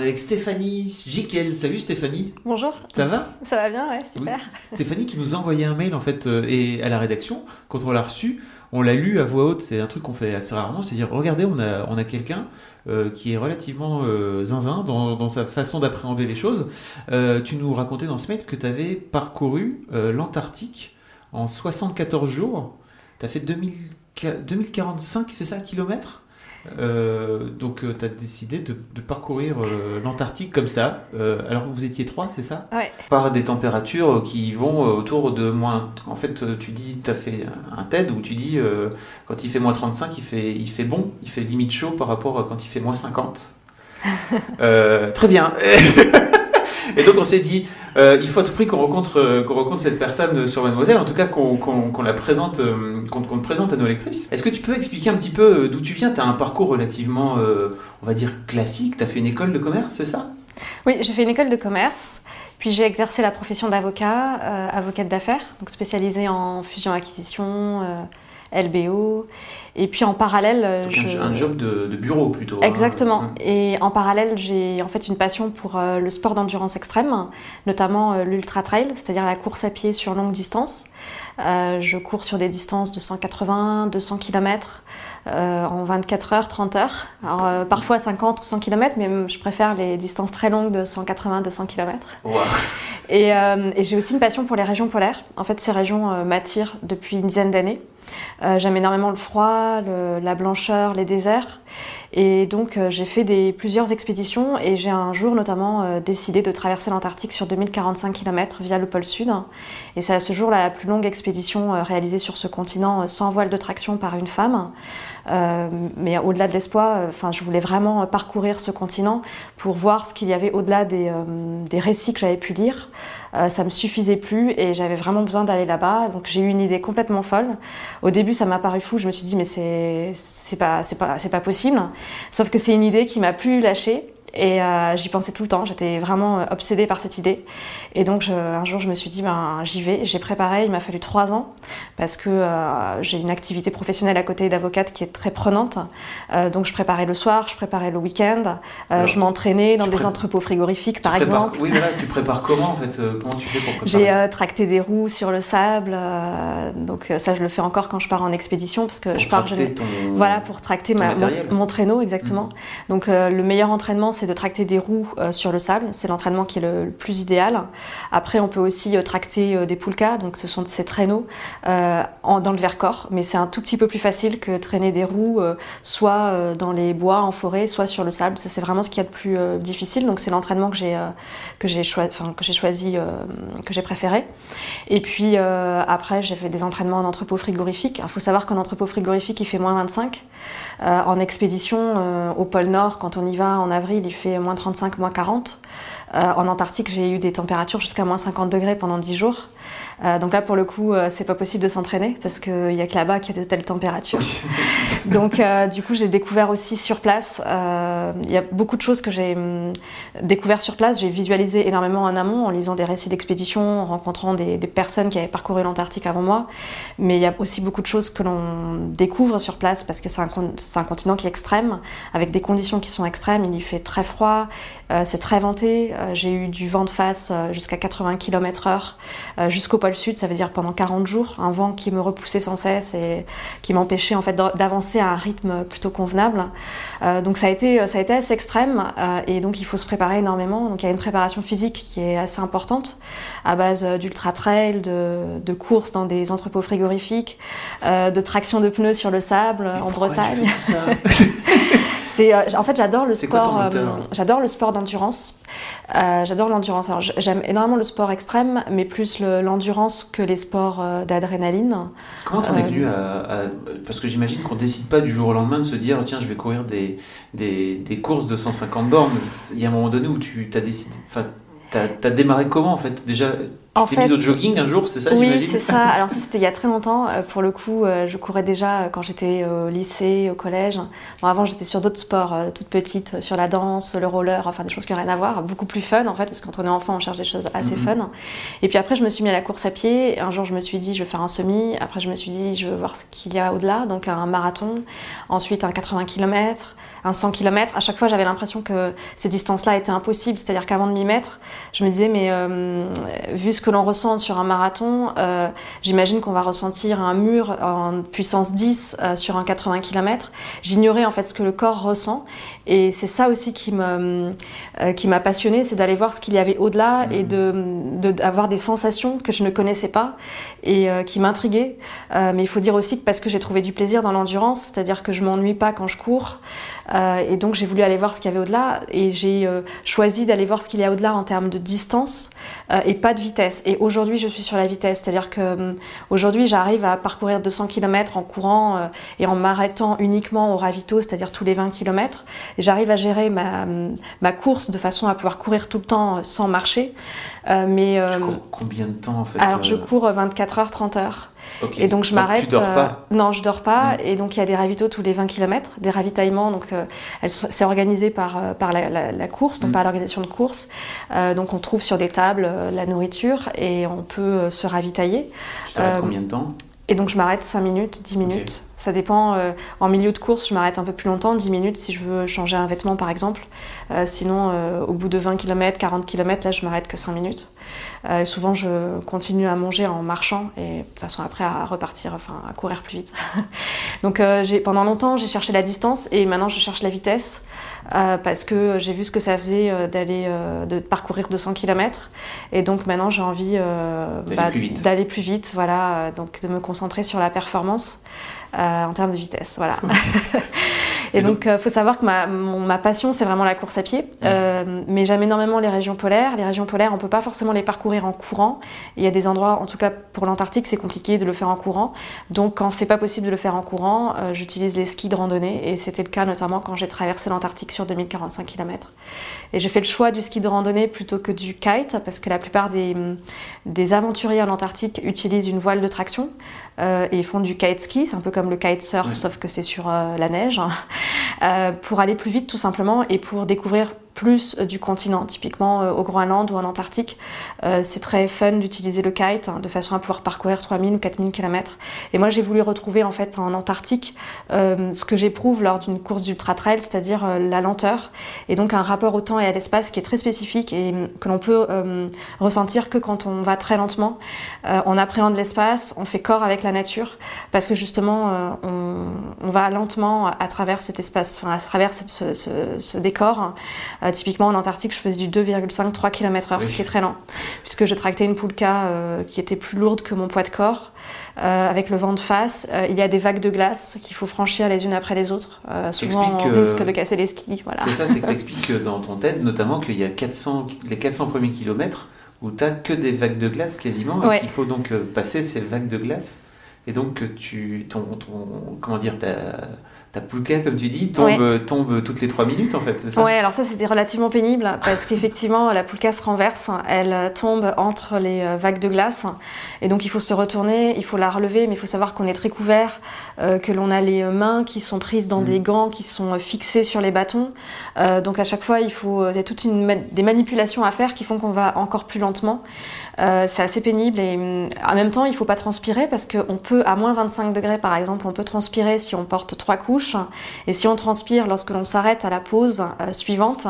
On est avec Stéphanie Jiquel. Salut Stéphanie. Bonjour. Ça va? Ça va bien, ouais, super. Oui. Stéphanie, tu nous as envoyé un mail en fait euh, et à la rédaction. Quand on l'a reçu, on l'a lu à voix haute. C'est un truc qu'on fait assez rarement. C'est dire, regardez, on a, on a quelqu'un euh, qui est relativement euh, zinzin dans, dans, sa façon d'appréhender les choses. Tu nous racontais dans ce mail que tu avais parcouru l'Antarctique en 74 jours. Tu as fait 2000, 2045, c'est ça, kilomètres? Euh, donc tu as décidé de, de parcourir euh, l'Antarctique comme ça, euh, alors que vous étiez trois, c'est ça? Ouais. Par des températures qui vont autour de moins... En fait, tu dis, tu as fait un TED où tu dis, euh, quand il fait moins 35, il fait, il fait bon, il fait limite chaud par rapport à quand il fait moins 50. Euh, très bien Et donc on s'est dit, euh, il faut à tout prix qu'on rencontre, euh, qu'on rencontre cette personne sur Mademoiselle, en tout cas qu'on la présente, euh, qu'on te présente à nos lectrices. Est-ce que tu peux expliquer un petit peu d'où tu viens? Tu as un parcours relativement, on va dire, classique. Tu as fait une école de commerce, c'est ça? Oui, j'ai fait une école de commerce, puis j'ai exercé la profession d'avocat, avocate d'affaires, donc spécialisée en fusion-acquisition, LBO, et puis en parallèle, Donc je... un, job de, de bureau plutôt. hein. Exactement. Hum. Et en parallèle, j'ai en fait une passion pour euh, le sport d'endurance extrême, notamment euh, l'ultra trail, c'est-à-dire la course à pied sur longue distance. Euh, je cours sur des distances de 180, 200 km euh, en 24 heures, 30 heures. Alors euh, parfois 50 ou 100 km, mais je préfère les distances très longues de 180, 200 km. Wow. Et, et j'ai aussi une passion pour les régions polaires. En fait, ces régions m'attirent depuis une dizaine d'années. Euh, J'aime énormément le froid, la blancheur, les déserts. Et donc, euh, j'ai fait plusieurs expéditions et j'ai un jour notamment euh, décidé de traverser l'Antarctique sur 2045 km via le pôle Sud. Et c'est à ce jour la plus longue expédition euh, réalisée sur ce continent sans voile de traction par une femme. Mais au-delà de l'espoir, enfin, je voulais vraiment parcourir ce continent pour voir ce qu'il y avait au-delà des, des récits que j'avais pu lire. Euh, ça me suffisait plus et j'avais vraiment besoin d'aller là-bas. Donc j'ai eu une idée complètement folle. Au début, ça m'a paru fou. Je me suis dit mais c'est c'est pas pas c'est pas possible. Sauf que c'est une idée qui m'a plus lâchée. Et euh, j'y pensais tout le temps, j'étais vraiment euh, obsédée par cette idée. Et donc je- un jour je me suis dit, ben, j'y vais. J'ai préparé, il m'a fallu trois ans, parce que euh, j'ai une activité professionnelle à côté d'avocate qui est très prenante. Euh, donc je préparais le soir, je préparais le week-end, je m'entraînais dans des entrepôts frigorifiques par prépares- exemple. Oui, voilà, tu prépares comment en fait Comment tu fais pour préparer? J'ai tracté des roues sur le sable, donc ça je le fais encore quand je pars en expédition parce que pour je pars. ton... Voilà, pour tracter ma- mon, traîneau, exactement. Donc, euh, le meilleur entraînement, c'est de tracter des roues euh, sur le sable. C'est l'entraînement qui est le, plus idéal. Après, on peut aussi euh, tracter euh, des poulkas. Donc, ce sont ces traîneaux dans le Vercors. Mais c'est un tout petit peu plus facile que traîner des roues, soit dans les bois, en forêt, soit sur le sable. C'est vraiment ce qu'il y a de plus difficile. Donc, c'est l'entraînement que j'ai choisi, que j'ai préféré. Et puis, après, j'ai fait des entraînements en entrepôt frigorifique. Il faut savoir qu'en entrepôt frigorifique, il fait moins 25. Euh, en expédition euh, au pôle Nord, quand on y va en avril, il fait moins 35, moins 40. Euh, en Antarctique, j'ai eu des températures jusqu'à moins 50 degrés pendant 10 jours. Euh, donc là, pour le coup, euh, c'est pas possible de s'entraîner parce qu'il y a que là-bas qu'il y a de telles températures. Donc, euh, du coup, j'ai découvert aussi sur place. Il y a beaucoup de choses que j'ai hum, découvert sur place. J'ai visualisé énormément en amont en lisant des récits d'expédition, en rencontrant des, des personnes qui avaient parcouru l'Antarctique avant moi. Mais il y a aussi beaucoup de choses que l'on découvre sur place parce que c'est un, un continent qui est extrême, avec des conditions qui sont extrêmes. Il y fait très froid, c'est très venté. Euh, j'ai eu du vent de face euh, jusqu'à 80 km/h euh, jusqu'au pôle sud, ça veut dire pendant 40 jours, un vent qui me repoussait sans cesse et qui m'empêchait en fait d'a- d'avancer à un rythme plutôt convenable. Donc ça a été ça a été assez extrême et donc il faut se préparer énormément. Donc il y a une préparation physique qui est assez importante à base d'ultra trail, de, de courses dans des entrepôts frigorifiques, de traction de pneus sur le sable en Bretagne. C'est, euh, en fait, j'adore le sport. euh, j'adore le sport d'endurance. Euh, j'adore l'endurance. Alors, j'aime énormément le sport extrême, mais plus le- l'endurance que les sports d'adrénaline. Comment t'en es venu à, à- Parce que j'imagine qu'on décide pas du jour au lendemain de se dire tiens, je vais courir des, des, des courses de 150 bornes. Il y a un moment donné où tu as décidé. Enfin, t'as as démarré comment en fait? Déjà, tu En t'es fait- mise au jogging un jour, c'est ça oui, c'est ça. Alors ça, c'était il y a très longtemps. Euh, Pour le coup, euh, je courais déjà euh, quand j'étais au lycée, au collège. Bon, avant, j'étais sur d'autres sports, toute petite, sur la danse, le roller, enfin des choses qui n'ont rien à voir, beaucoup plus fun en fait, parce que quand on est enfant, on cherche des choses assez Mhm. fun. Et puis après, je me suis mis à la course à pied. Un jour, je me suis dit, je vais faire un semi. Après, je me suis dit, je veux voir ce qu'il y a au-delà, donc un marathon. Ensuite, un 80 km, un 100 km. À chaque fois, j'avais l'impression que ces distances-là étaient impossibles. C'est-à-dire qu'avant de m'y mettre, je me disais, mais euh, vu ce que l'on ressent sur un marathon, euh, j'imagine qu'on va ressentir un mur en puissance 10 euh, sur un 80 km. J'ignorais en fait ce que le corps ressent. Et c'est ça aussi qui m'a passionnée, c'est d'aller voir ce qu'il y avait au-delà Mhm. et de, d'avoir des sensations que je ne connaissais pas et qui m'intriguaient. Mais il faut dire aussi que parce que j'ai trouvé du plaisir dans l'endurance, c'est-à-dire que je m'ennuie pas quand je cours. Euh, et donc j'ai voulu aller voir ce qu'il y avait au-delà et j'ai euh, choisi d'aller voir ce qu'il y a au-delà en termes de distance euh, et pas de vitesse. Et aujourd'hui je suis sur la vitesse, c'est-à-dire que aujourd'hui j'arrive à parcourir 200 km en courant et en m'arrêtant uniquement au ravito, c'est-à-dire tous les 20 km. J'arrive à gérer ma, ma course de façon à pouvoir courir tout le temps sans marcher. Mais Tu cours combien de temps en fait alors je cours 24 heures, 30 heures. Ok. Et donc je m'arrête. Tu dors euh, Non, je dors pas. Mm. Et donc il y a des ravitaux tous les 20 km, des ravitaillements. Donc euh, c'est organisé par, euh, par la, la- la course, donc Mm. par l'organisation de course. Euh, donc on trouve sur des tables la nourriture et on peut se ravitailler. Tu t'arrêtes combien de temps? Et donc je m'arrête 5 minutes, 10 minutes. Ça dépend. euh, en milieu de course, je m'arrête un peu plus longtemps, 10 minutes si je veux changer un vêtement par exemple. Euh, sinon, euh, au bout de 20 km, 40 km, là je m'arrête que 5 minutes. Euh, souvent, je continue à manger en marchant et de toute façon après à repartir, enfin à courir plus vite. Donc euh, pendant longtemps, j'ai cherché la distance et maintenant je cherche la vitesse euh, parce que j'ai vu ce que ça faisait d'aller euh, de parcourir 200 km et donc maintenant j'ai envie euh, D'aller plus vite. d'aller plus vite, voilà, donc de me concentrer sur la performance en termes de vitesse, voilà. Et, Et donc, il faut savoir que ma, mon- ma passion, c'est vraiment la course à pied. Euh, mais j'aime énormément les régions polaires. Les régions polaires, on peut pas forcément les parcourir en courant. Il y a des endroits, en tout cas pour l'Antarctique, c'est compliqué de le faire en courant. Donc, quand c'est pas possible de le faire en courant, euh, j'utilise les skis de randonnée. Et c'était le cas notamment quand j'ai traversé l'Antarctique sur 2045 km. Et j'ai fait le choix du ski de randonnée plutôt que du kite, parce que la plupart des, des aventuriers en Antarctique utilisent une voile de traction euh, et font du kite ski. C'est un peu comme le kite surf, Ouais. sauf que c'est sur euh, la neige. Euh, pour aller plus vite tout simplement et pour découvrir plus euh, du continent. Typiquement euh, au Groenland ou en Antarctique, euh, c'est très fun d'utiliser le kite hein, de façon à pouvoir parcourir 3000 ou 4000 km. Et moi j'ai voulu retrouver en fait en Antarctique ce que j'éprouve lors d'une course d'ultra trail, c'est-à-dire la lenteur et donc un rapport au temps et à l'espace qui est très spécifique et euh, que l'on peut euh, ressentir que quand on va très lentement. On appréhende l'espace, on fait corps avec la nature parce que justement on, va lentement à, travers cet espace, à travers ce, décor. Euh, typiquement en Antarctique, je faisais du 2,5-3 km/h, Oui. ce qui est très lent, puisque je tractais une poulka euh, qui était plus lourde que mon poids de corps. Euh, avec le vent de face, Euh, il y a des vagues de glace qu'il faut franchir les unes après les autres. Souvent, on risque de casser les skis. Voilà. C'est ça, c'est que tu expliques dans ton TED notamment qu'il y a 400, les 400 premiers kilomètres où tu que des vagues de glace quasiment Ouais. et qu'il faut donc passer de ces vagues de glace et donc tu ton, ton comment dire ta ta poulka comme tu dis tombe Ouais. tombe toutes les 3 minutes en fait, c'est ça? Ouais, alors ça c'était relativement pénible parce qu'effectivement la poulka se renverse, elle tombe entre les euh, vagues de glace et donc il faut se retourner, il faut la relever, mais il faut savoir qu'on est très couvert, euh, que l'on a les euh, mains qui sont prises dans Mm. des gants qui sont fixés sur les bâtons, Euh, donc à chaque fois il faut il y a toute une des manipulations à faire qui font qu'on va encore plus lentement. Euh, c'est assez pénible et hum, en même temps il faut pas transpirer parce qu'on peut à moins 25 degrés par exemple on peut transpirer si on porte trois couches. Et si on transpire lorsque l'on s'arrête à la pause euh, suivante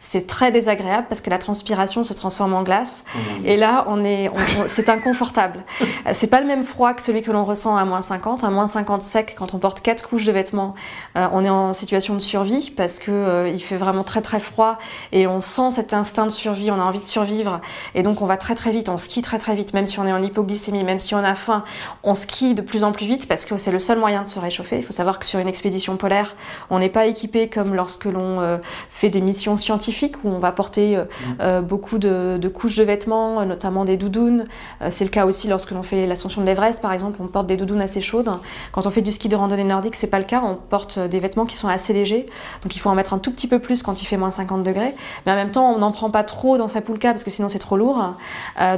c'est très désagréable parce que la transpiration se transforme en glace. Dieu. et là on est c'est inconfortable. C'est pas le même froid que celui que l'on ressent à moins 50 à moins 50 sec quand on porte quatre couches de vêtements euh, on est en situation de survie parce que euh, il fait vraiment très très froid et on sent cet instinct de survie. On a envie de survivre et donc on va très très vite, on skie très très vite, même si on est en hypoglycémie, même si on a faim, on skie de plus en plus vite parce que c'est le seul moyen de se réchauffer. Il faut savoir que sur une expédition polaire, on n'est pas équipé comme lorsque l'on euh, fait des missions scientifiques où on va porter mm. beaucoup de, couches de vêtements, notamment des doudounes. c'est le cas aussi lorsque l'on fait l'ascension de l'Everest, par exemple, on porte des doudounes assez chaudes. Quand on fait du ski de randonnée nordique, c'est pas le cas, on porte des vêtements qui sont assez légers, donc il faut en mettre un tout petit peu plus quand il fait moins 50 degrés. Mais en même temps, on n'en prend pas trop dans sa poulka parce que sinon c'est trop lourd.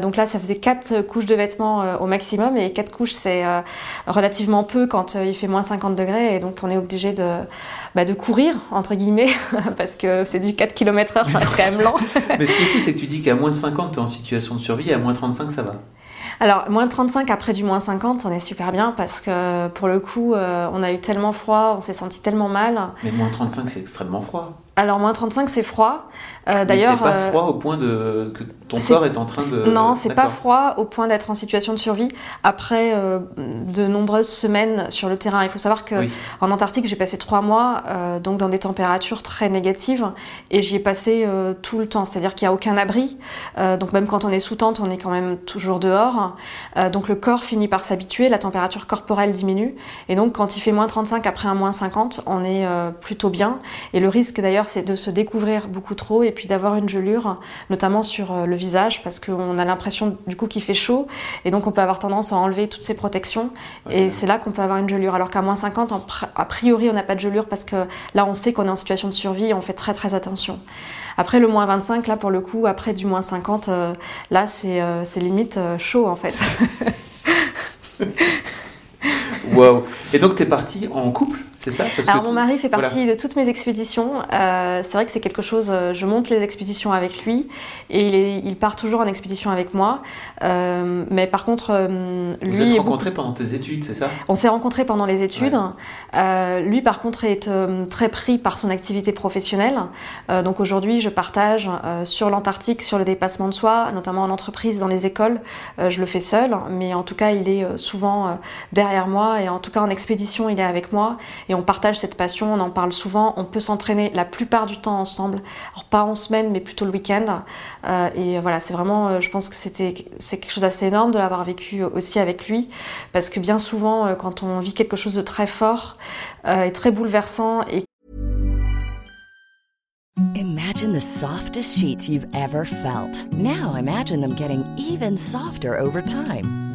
donc là, ça faisait 4 couches de vêtements au maximum et 4 couches, c'est relativement peu quand il fait moins 50 degrés et donc on est obligé de, bah, de courir, entre guillemets, parce que c'est du 4 km/h, ça reste quand même lent. Mais ce qui est fou, c'est que tu dis qu'à moins 50, tu es en situation de survie, et à moins 35, ça va. Alors, moins 35 après du moins 50, on est super bien parce que pour le coup, euh, on a eu tellement froid, on s'est senti tellement mal. Mais moins 35, c'est extrêmement froid. Alors, moins 35, c'est froid. Euh, d'ailleurs, c'est pas euh, froid au point de que ton corps est en train de. Non, c'est pas froid au point d'être en situation de survie après euh, de nombreuses semaines sur le terrain. Il faut savoir que en Antarctique, j'ai passé trois mois donc dans des températures très négatives et j'y ai passé tout le temps. C'est-à-dire qu'il n'y a aucun abri. donc même quand on est sous tente, on est quand même toujours dehors. donc le corps finit par s'habituer, la température corporelle diminue et donc quand il fait moins 35 après un moins 50, on est plutôt bien. Et le risque d'ailleurs, c'est de se découvrir beaucoup trop et puis d'avoir une gelure, notamment sur euh, le visage, parce qu'on a l'impression du coup qu'il fait chaud, et donc on peut avoir tendance à enlever toutes ces protections, et c'est là qu'on peut avoir une gelure. Alors qu'à moins 50, a priori, on n'a pas de gelure, parce que là, on sait qu'on est en situation de survie, et on fait très très attention. Après le moins 25, là pour le coup, après du moins 50, euh, là c'est euh, limite chaud en fait. Waouh Et donc tu es parti en couple? Ça Alors, mon mari fait partie de toutes mes expéditions. Euh, c'est vrai que c'est quelque chose, euh, je monte les expéditions avec lui et il, part toujours en expédition avec moi. Euh, mais par contre, lui. Vous êtes rencontrés pendant tes études, c'est ça? On s'est rencontrés pendant les études. lui, par contre, est très pris par son activité professionnelle. donc aujourd'hui, je partage sur l'Antarctique, sur le dépassement de soi, notamment en entreprise, dans les écoles. je le fais seul, mais en tout cas, il est souvent derrière moi et en tout cas en expédition, il est avec moi. Et on partage cette passion, on en parle souvent, on peut s'entraîner la plupart du temps ensemble, alors pas en semaine mais plutôt le week-end. Euh, et voilà, c'est vraiment, euh, je pense que c'était c'est quelque chose d'assez énorme de l'avoir vécu aussi avec lui, parce que bien souvent, euh, quand on vit quelque chose de très fort et très bouleversant et Imagine the softest sheets you've ever felt. Now imagine them getting even softer over time.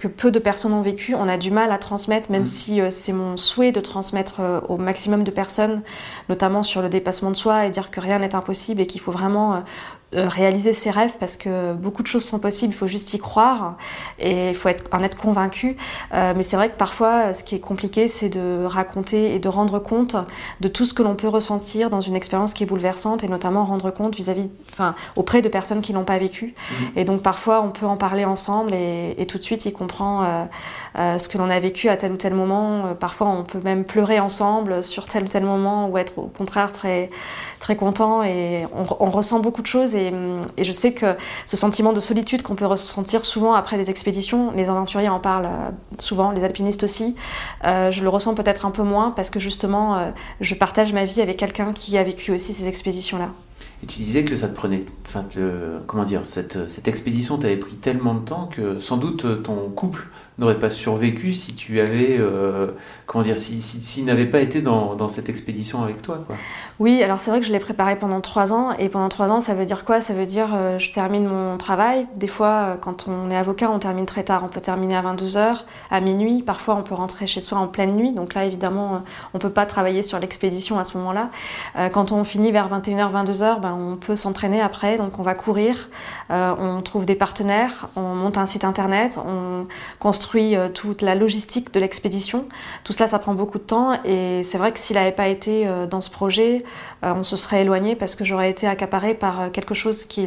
Que peu de personnes ont vécu, on a du mal à transmettre, même mm. si euh, c'est mon souhait de transmettre euh, au maximum de personnes, notamment sur le dépassement de soi et dire que rien n'est impossible et qu'il faut vraiment euh, euh, réaliser ses rêves parce que beaucoup de choses sont possibles, il faut juste y croire et il faut être, en être convaincu. Euh, mais c'est vrai que parfois, ce qui est compliqué, c'est de raconter et de rendre compte de tout ce que l'on peut ressentir dans une expérience qui est bouleversante et notamment rendre compte vis-à-vis, enfin, auprès de personnes qui l'ont pas vécu. Mhm. Et donc parfois, on peut en parler ensemble et, et tout de suite, il comprend euh, ce que l'on a vécu à tel ou tel moment. parfois, on peut même pleurer ensemble sur tel ou tel moment ou être au contraire très très content et on, on ressent beaucoup de choses et, je sais que ce sentiment de solitude qu'on peut ressentir souvent après des expéditions, les aventuriers en parlent euh, souvent, les alpinistes aussi, euh, je le ressens peut-être un peu moins parce que justement euh, je partage ma vie avec quelqu'un qui a vécu aussi ces expéditions-là. Et tu disais que ça te prenait, comment dire, cette, cette expédition t'avait pris tellement de temps que sans doute ton couple n'aurait pas survécu si tu avais, euh, comment dire, s'il si, si, n'avait pas été dans, dans, cette expédition avec toi. Oui, alors c'est vrai que je l'ai préparé pendant trois ans, et pendant trois ans, ça veut dire quoi? Ça veut dire euh, je termine mon travail. Des fois, euh, quand on est avocat, on termine très tard. On peut terminer à 22h, à minuit. Parfois, on peut rentrer chez soi en pleine nuit. Donc là, évidemment, on peut pas travailler sur l'expédition à ce moment-là. quand on finit vers 21h, 22h, heures, ben, on peut s'entraîner après. Donc on va courir, euh, on trouve des partenaires, on monte un site internet, on construit euh, toute la logistique de l'expédition. Tout cela, ça prend beaucoup de temps. Et c'est vrai que s'il n'avait pas été dans ce projet, on se serait éloigné parce que j'aurais été accaparée par quelque chose qui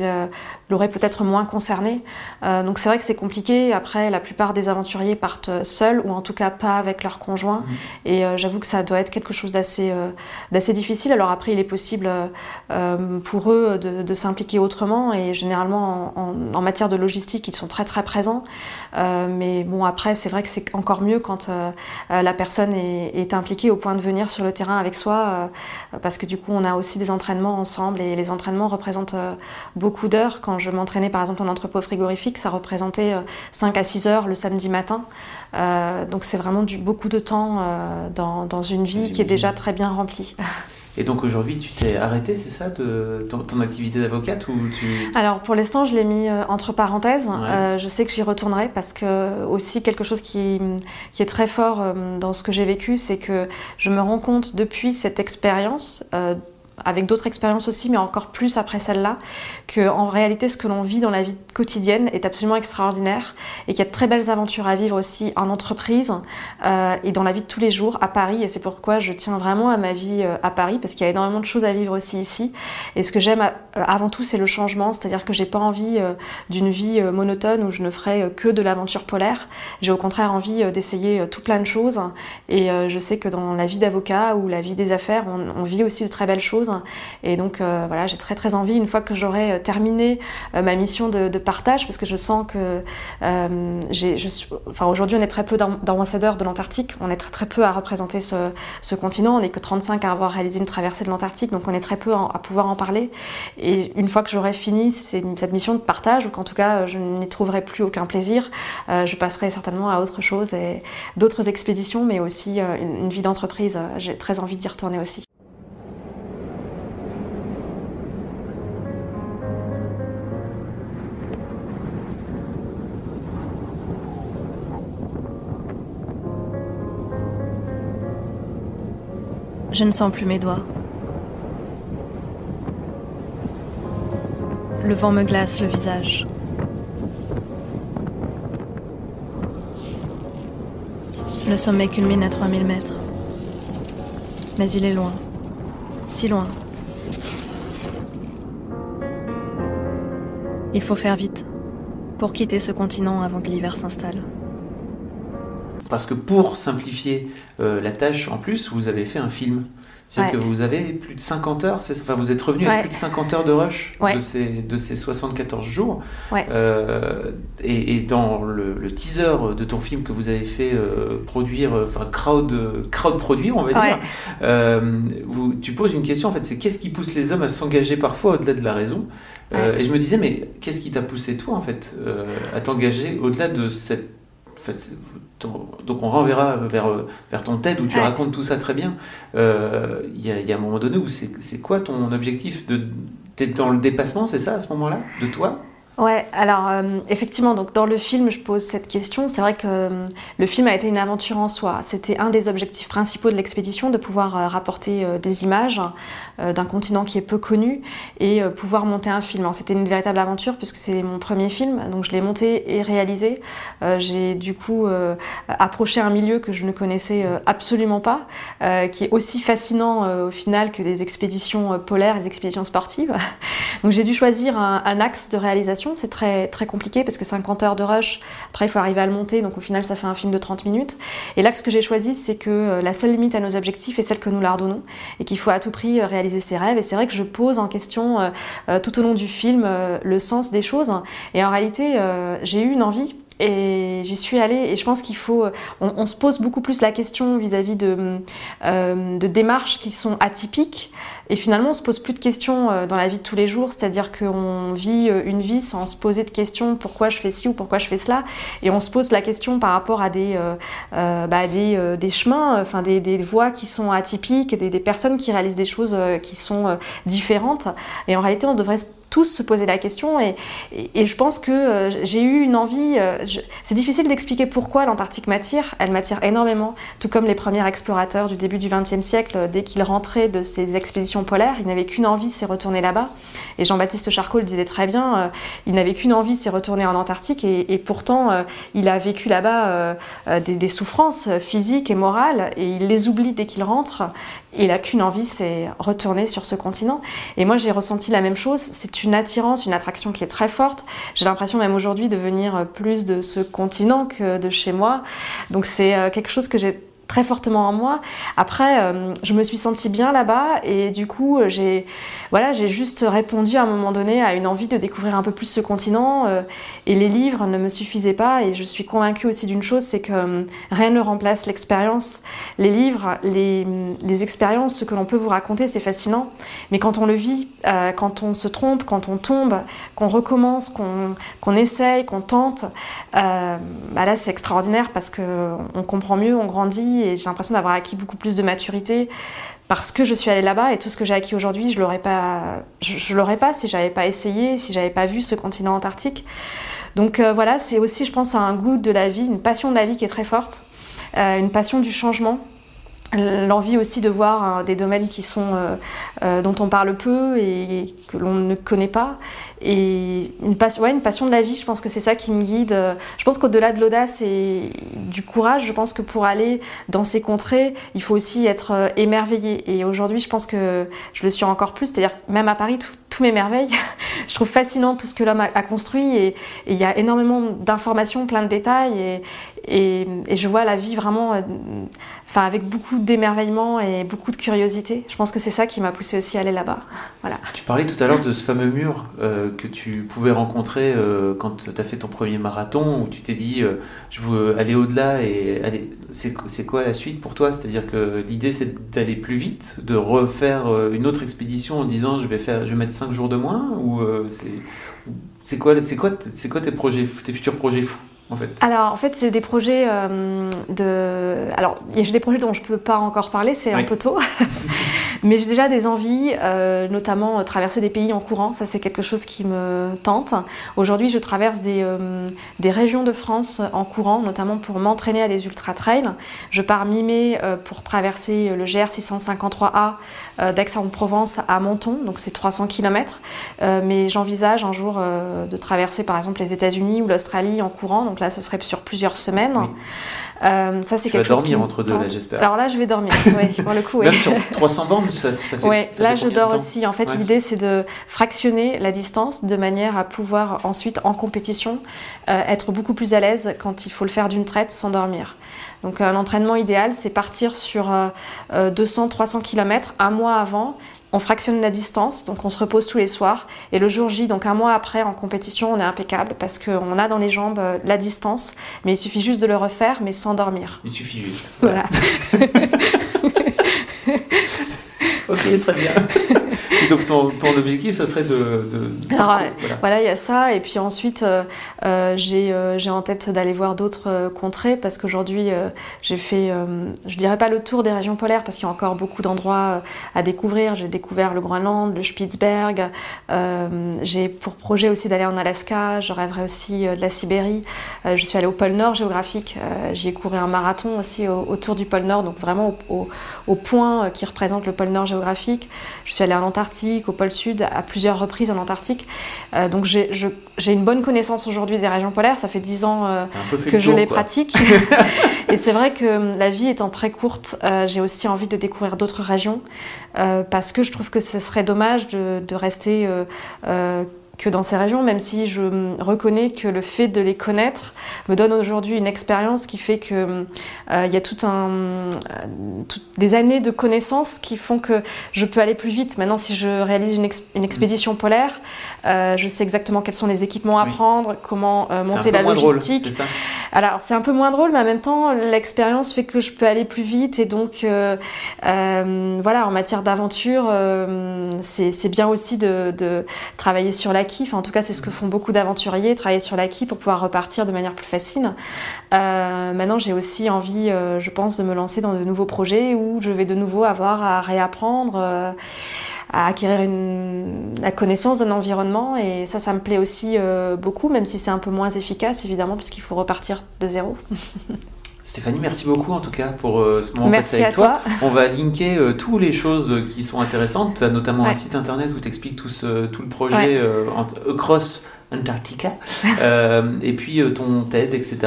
l'aurait peut-être moins concerné. donc c'est vrai que c'est compliqué. Après, la plupart des aventuriers partent seuls ou en tout cas pas avec leur conjoint. Mmh. Et j'avoue que ça doit être quelque chose d'assez difficile. Alors après, il est possible euh, pour eux de, s'impliquer autrement et généralement en, matière de logistique, ils sont très très présents. Euh, mais bon, après, c'est vrai que c'est encore mieux quand euh, la personne est, impliquée au point de venir sur le terrain avec soi, parce que du coup, on a aussi des entraînements ensemble et les entraînements représentent beaucoup d'heures. Quand je m'entraînais par exemple en entrepôt frigorifique, ça représentait 5 à 6 heures le samedi matin. donc c'est vraiment du, beaucoup de temps dans, dans, une vie qui est déjà très bien remplie. Et donc aujourd'hui, tu t'es arrêté, c'est ça, de ton, activité d'avocate ou tu... Alors pour l'instant, je l'ai mis euh, entre parenthèses. Euh, je sais que j'y retournerai parce que aussi quelque chose qui, qui est très fort euh, dans ce que j'ai vécu, c'est que je me rends compte depuis cette expérience avec d'autres expériences aussi, mais encore plus après celle-là, que en réalité ce que l'on vit dans la vie quotidienne est absolument extraordinaire et qu'il y a de très belles aventures à vivre aussi en entreprise euh, et dans la vie de tous les jours à Paris. Et c'est pourquoi je tiens vraiment à ma vie euh, à Paris parce qu'il y a énormément de choses à vivre aussi ici. Et ce que j'aime euh, avant tout, c'est le changement, c'est-à-dire que j'ai pas envie d'une vie monotone où je ne ferai que de l'aventure polaire. J'ai au contraire envie d'essayer tout plein de choses. Et je sais que dans la vie d'avocat ou la vie des affaires, on vit aussi de très belles choses et donc euh, voilà, j'ai très très envie, une fois que j'aurai euh, terminé euh, ma mission de, partage, parce que je sens que j'ai, je suis, enfin, aujourd'hui on est très peu d'ambassadeurs de l'Antarctique, on est très très peu à représenter ce, continent, on n'est que 35 à avoir réalisé une traversée de l'Antarctique, donc on est très peu à pouvoir en parler. Et une fois que j'aurai fini cette mission de partage, ou qu'en tout cas je n'y trouverai plus aucun plaisir, je passerai certainement à autre chose et d'autres expéditions, mais aussi une vie d'entreprise. J'ai très envie d'y retourner aussi. Je ne sens plus mes doigts. Le vent me glace le visage. Le sommet culmine à 3000 mètres. Mais il est loin. Si loin. Il faut faire vite pour quitter ce continent avant que l'hiver s'installe. Parce que pour simplifier euh, la tâche, en plus, vous avez fait un film. C'est-à-dire que vous avez plus de 50 heures, enfin, vous êtes revenu avec plus de 50 heures de rush de, ces, de ces 74 jours. Euh, et, dans le, teaser de ton film que vous avez fait euh, produire, enfin crowd, crowd produire, on va dire, vous, tu poses une question en fait, c'est qu'est-ce qui pousse les hommes à s'engager parfois au-delà de la raison? Et je me disais, mais qu'est-ce qui t'a poussé toi en fait à t'engager au-delà de cette donc on renverra vers, vers ton TED où tu racontes tout ça très bien. Euh, il y, a un moment donné où c'est quoi ton objectif de, T'es dans le dépassement, c'est ça, à ce moment-là, de toi? Ouais, alors euh, effectivement, donc dans le film, je pose cette question. C'est vrai que euh, le film a été une aventure en soi. C'était un des objectifs principaux de l'expédition, de pouvoir euh, rapporter des images d'un continent qui est peu connu et pouvoir monter un film. C'était une véritable aventure puisque c'est mon premier film, donc je l'ai monté et réalisé. J'ai du coup approché un milieu que je ne connaissais absolument pas, qui est aussi fascinant au final que des expéditions polaires, des expéditions sportives. Donc j'ai dû choisir un axe de réalisation c'est très, compliqué parce que 50 heures de rush, après il faut arriver à le monter, donc au final ça fait un film de 30 minutes. Et là, ce que j'ai choisi, c'est que euh, la seule limite à nos objectifs est celle que nous leur donnons et qu'il faut à tout prix euh, réaliser ses rêves. Et c'est vrai que je pose en question euh, tout au long du film le sens des choses. Et en réalité, j'ai eu une envie et j'y suis allée et je pense qu'il faut, on, se pose beaucoup plus la question vis-à-vis de, de, démarches qui sont atypiques et finalement, on se pose plus de questions euh, dans la vie de tous les jours, c'est-à-dire qu'on vit euh, une vie sans se poser de questions pourquoi je fais ci ou pourquoi je fais cela? Et on se pose la question par rapport à des, euh, bah, des, chemins, enfin des, des, voies qui sont atypiques, des, des personnes qui réalisent des choses qui sont différentes. Et en réalité, on devrait se tous se poser la question et, je pense que j'ai eu une envie. c'est difficile d'expliquer pourquoi l'Antarctique m'attire. Elle m'attire énormément, tout comme les premiers explorateurs du début du XXe siècle. Dès qu'ils rentraient de ces expéditions polaires, ils n'avaient qu'une envie, c'est retourner là-bas. Et Jean-Baptiste Charcot le disait très bien, euh, il n'avait qu'une envie, c'est retourner en Antarctique. Et, pourtant, euh, il a vécu là-bas euh, des, souffrances physiques et morales, et il les oublie dès qu'il rentre. Il a qu'une envie, c'est retourner sur ce continent. Et moi, j'ai ressenti la même chose. C'est une attirance, une attraction qui est très forte. J'ai l'impression même aujourd'hui de venir plus de ce continent que de chez moi. Donc c'est quelque chose que j'ai très fortement en moi. Après, euh, je me suis sentie bien là-bas et du coup, j'ai voilà, j'ai juste répondu à un moment donné à une envie de découvrir un peu plus ce continent. Euh, et les livres ne me suffisaient pas. Et je suis convaincue aussi d'une chose, c'est que euh, rien ne remplace l'expérience. Les livres, les, les expériences, ce que l'on peut vous raconter, c'est fascinant. Mais quand on le vit, quand on se trompe, quand on tombe, qu'on recommence, qu'on qu'on essaye, qu'on tente, bah là, c'est extraordinaire parce que on comprend mieux, on grandit et j'ai l'impression d'avoir acquis beaucoup plus de maturité parce que je suis allée là-bas et tout ce que j'ai acquis aujourd'hui, je l'aurais pas, je, l'aurais pas si j'avais pas essayé, si j'avais pas vu ce continent antarctique. Donc euh, voilà, c'est aussi, je pense, un goût de la vie, une passion de la vie qui est très forte, euh, une passion du changement l'envie aussi de voir hein, des domaines qui sont euh, euh, dont on parle peu et, que l'on ne connaît pas. Et une passion, ouais, une passion de la vie je pense que c'est ça qui me guide. Je pense qu'au-delà de l'audace et du courage je pense que pour aller dans ces contrées il faut aussi être euh, émerveillé. Et aujourd'hui je pense que je le suis encore plus. C'est-à-dire même à Paris tout, m'émerveille je trouve fascinant tout ce que l'homme a, construit et il y a énormément d'informations plein de détails et, et, je vois la vie vraiment enfin avec beaucoup d'émerveillement et beaucoup de curiosité. Je pense que c'est ça qui m'a poussé aussi à aller là-bas. Voilà. Tu parlais tout à l'heure de ce fameux mur euh, que tu pouvais rencontrer euh, quand tu as fait ton premier marathon, où tu t'es dit euh, je veux aller au-delà et aller... c'est quoi la suite pour toi? C'est-à-dire que l'idée c'est d'aller plus vite, de refaire une autre expédition en disant je vais, faire, je vais mettre 5 jours de moins ou c'est quoi, quoi, quoi tes, projets, tes futurs projets fous alors, en fait, j'ai des projets euh, de. Alors, j'ai des projets dont je ne peux pas encore parler, c'est un peu tôt. Mais j'ai déjà des envies, euh, notamment euh, traverser des pays en courant. Ça, c'est quelque chose qui me tente. Aujourd'hui, je traverse des, des, régions de France en courant, notamment pour m'entraîner à des ultra-trails. Je pars mi-mai pour traverser le GR 653A d'Aix-en-Provence à Menton, donc c'est 300 km. mais j'envisage un jour de traverser, par exemple, les États-Unis ou l'Australie en courant. Donc là, ce serait sur plusieurs semaines. Euh, ça, c'est quelque chose dormir entre deux, là, j'espère. Alors là, je vais dormir, oui, pour le coup. Même sur 300 bornes, ça, ça fait. Oui, là, je dors aussi. En fait, l'idée, c'est de fractionner la distance de manière à pouvoir ensuite, en compétition, euh, être beaucoup plus à l'aise quand il faut le faire d'une traite sans dormir. Donc, euh, l'entraînement idéal, c'est partir sur 200-300 km un mois avant on fractionne la distance, donc on se repose tous les soirs. Et le jour J, donc un mois après, en compétition, on est impeccable parce qu'on a dans les jambes euh, la distance, mais il suffit juste de le refaire, mais sans dormir. Il suffit juste. Voilà. ok, très bien. donc ton, objectif, ça serait de... Alors voilà, il y a ça. Et puis ensuite, euh, euh, euh, j'ai en tête d'aller voir d'autres contrées parce qu'aujourd'hui, j'ai fait, je dirais pas le tour des régions polaires parce qu'il y a encore beaucoup d'endroits à découvrir. J'ai découvert le Groenland, le Spitzberg. j'ai pour projet aussi d'aller en Alaska. Je rêverais aussi de la Sibérie. je suis allée au pôle Nord géographique. J'y ai couru un marathon aussi autour du pôle Nord, donc vraiment au, au point qui représente le pôle Nord géographique. Je suis allée en Antarctique au pôle Sud, à plusieurs reprises en Antarctique. Euh, donc j'ai une bonne connaissance aujourd'hui des régions polaires. Ça fait dix ans euh, que je les pratique. et c'est vrai que euh, la vie étant très courte, j'ai aussi envie de découvrir d'autres régions parce que je trouve que ce serait dommage de, de rester que dans ces régions, même si je reconnais que le fait de les connaître me donne aujourd'hui une expérience qui fait que euh, il y a tout un, euh, des années de connaissances qui font que je peux aller plus vite. Maintenant, si je réalise une, une expédition polaire, euh, je sais exactement quels sont les équipements à prendre, comment monter la logistique. Alors, c'est un peu moins drôle, mais en même temps, l'expérience fait que je peux aller plus vite et donc, voilà, en matière d'aventure, c'est bien aussi de, de travailler sur la en tout cas, c'est ce que font beaucoup d'aventuriers, travailler sur l'acquis pour pouvoir repartir de manière plus facile. Euh, maintenant, j'ai aussi envie, euh, je pense, de me lancer dans de nouveaux projets où je vais de nouveau avoir à réapprendre. Euh, à acquérir la connaissance d'un environnement. Et ça, ça me plaît aussi beaucoup, même si c'est un peu moins efficace, évidemment, puisqu'il faut repartir de zéro. Stéphanie, merci beaucoup en tout cas pour euh, ce moment passé avec toi. On va linker euh, toutes les choses qui sont intéressantes. Tu as notamment un site internet où tu expliques tout, tout, le projet euh, Across Antarctica, et puis ton TED, etc.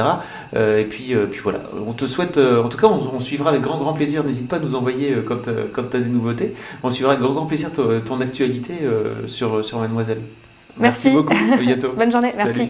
et puis, puis voilà, on te souhaite, en tout cas, on, suivra avec grand grand plaisir. N'hésite pas à nous envoyer quand, quand tu as des nouveautés. On suivra avec grand grand plaisir ton, actualité sur, sur Mademoiselle. Merci, beaucoup. À bientôt. Bonne journée. Merci.